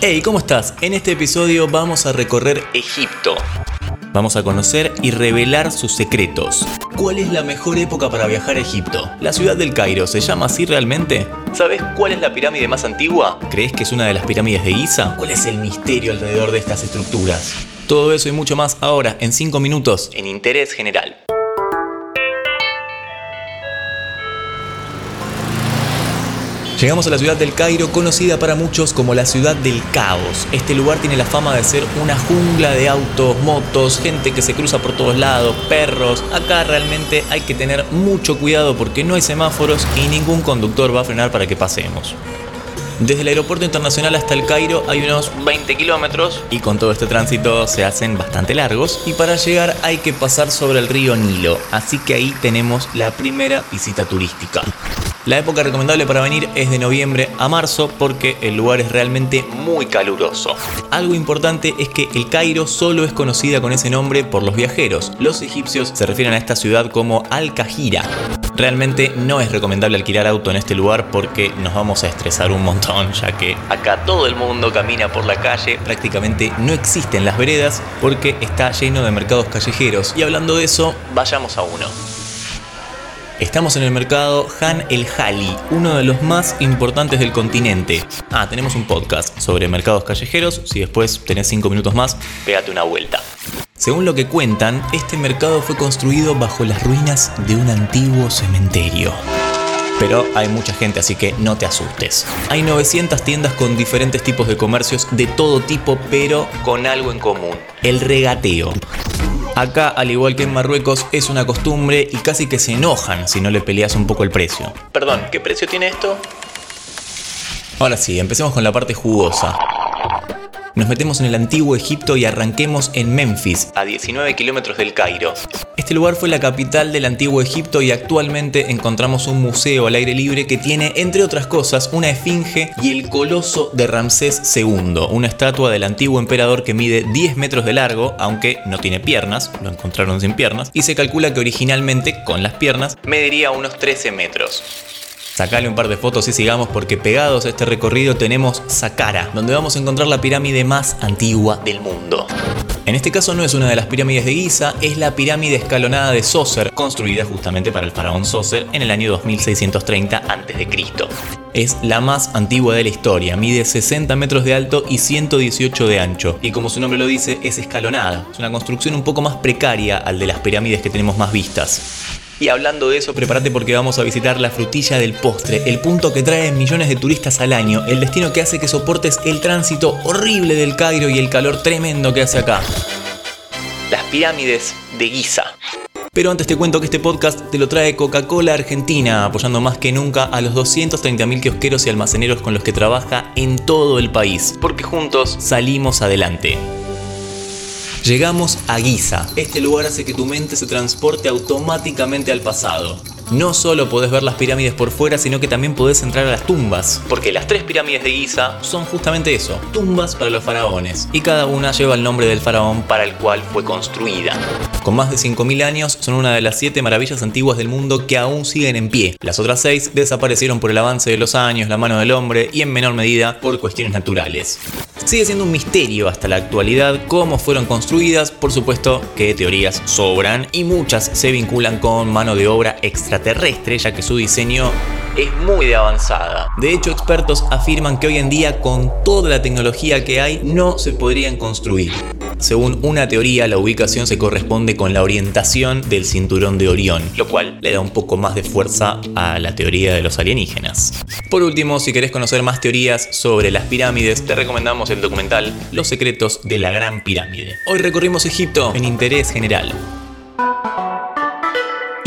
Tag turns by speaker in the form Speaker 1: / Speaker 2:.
Speaker 1: Hey, ¿cómo estás? En este episodio vamos a recorrer Egipto. Vamos a conocer y revelar sus secretos. ¿Cuál es la mejor época para viajar a Egipto? ¿La ciudad del Cairo se llama así realmente? ¿Sabes cuál es la pirámide más antigua? ¿Crees que es una de las pirámides de Giza? ¿Cuál es el misterio alrededor de estas estructuras? Todo eso y mucho más ahora, en 5 minutos, en Interés General. Llegamos a la ciudad del Cairo, conocida para muchos como la ciudad del caos. Este lugar tiene la fama de ser una jungla de autos, motos, gente que se cruza por todos lados, perros. Acá realmente hay que tener mucho cuidado porque no hay semáforos y ningún conductor va a frenar para que pasemos. Desde el aeropuerto internacional hasta el Cairo hay unos 20 kilómetros y con todo este tránsito se hacen bastante largos y para llegar hay que pasar sobre el río Nilo, así que ahí tenemos la primera visita turística. La época recomendable para venir es de noviembre a marzo porque el lugar es realmente muy caluroso. Algo importante es que el Cairo solo es conocida con ese nombre por los viajeros. Los egipcios se refieren a esta ciudad como Al-Kahira. Realmente no es recomendable alquilar auto en este lugar porque nos vamos a estresar un montón, ya que acá todo el mundo camina por la calle, prácticamente no existen las veredas porque está lleno de mercados callejeros. Y hablando de eso, vayamos a uno. Estamos en el mercado Han el Hali, uno de los más importantes del continente. Ah, tenemos un podcast sobre mercados callejeros. Si después tenés 5 minutos más, pégate una vuelta. Según lo que cuentan, este mercado fue construido bajo las ruinas de un antiguo cementerio. Pero hay mucha gente, así que no te asustes. Hay 900 tiendas con diferentes tipos de comercios de todo tipo, pero con algo en común, el regateo. Acá, al igual que en Marruecos, es una costumbre y casi que se enojan si no le peleas un poco el precio. Perdón, ¿qué precio tiene esto? Ahora sí, empecemos con la parte jugosa. Nos metemos en el antiguo Egipto y arranquemos en Memphis, a 19 kilómetros del Cairo. Este lugar fue la capital del antiguo Egipto y actualmente encontramos un museo al aire libre que tiene, entre otras cosas, una esfinge y el coloso de Ramsés II, una estatua del antiguo emperador que mide 10 metros de largo, aunque no tiene piernas, lo encontraron sin piernas, y se calcula que originalmente, con las piernas, mediría unos 13 metros. Sacale un par de fotos y sigamos porque pegados a este recorrido tenemos Saqqara, donde vamos a encontrar la pirámide más antigua del mundo. En este caso no es una de las pirámides de Giza, es la pirámide escalonada de Sócer, construida justamente para el faraón Sócer en el año 2630 a.C. Es la más antigua de la historia, mide 60 metros de alto y 118 de ancho, y como su nombre lo dice, es escalonada. Es una construcción un poco más precaria al de las pirámides que tenemos más vistas. Y hablando de eso, prepárate porque vamos a visitar la frutilla del postre, el punto que trae millones de turistas al año, el destino que hace que soportes el tránsito horrible del Cairo y el calor tremendo que hace acá. Las pirámides de Giza. Pero antes te cuento que este podcast te lo trae Coca-Cola Argentina, apoyando más que nunca a los 230.000 kiosqueros y almaceneros con los que trabaja en todo el país, porque juntos salimos adelante. Llegamos a Giza. Este lugar hace que tu mente se transporte automáticamente al pasado. No solo podés ver las pirámides por fuera, sino que también podés entrar a las tumbas. Porque las tres pirámides de Giza son justamente eso, tumbas para los faraones. Y cada una lleva el nombre del faraón para el cual fue construida. Con más de 5.000 años, son una de las siete maravillas antiguas del mundo que aún siguen en pie. Las otras seis desaparecieron por el avance de los años, la mano del hombre y en menor medida por cuestiones naturales. Sigue siendo un misterio hasta la actualidad cómo fueron construidas, por supuesto que teorías sobran y muchas se vinculan con mano de obra extraterrestre ya que su diseño es muy de avanzada. De hecho, expertos afirman que hoy en día con toda la tecnología que hay no se podrían construir. Según una teoría, la ubicación se corresponde con la orientación del cinturón de Orión, lo cual le da un poco más de fuerza a la teoría de los alienígenas. Por último, si querés conocer más teorías sobre las pirámides, te recomendamos el documental Los secretos de la Gran Pirámide. Hoy recorrimos Egipto en interés general.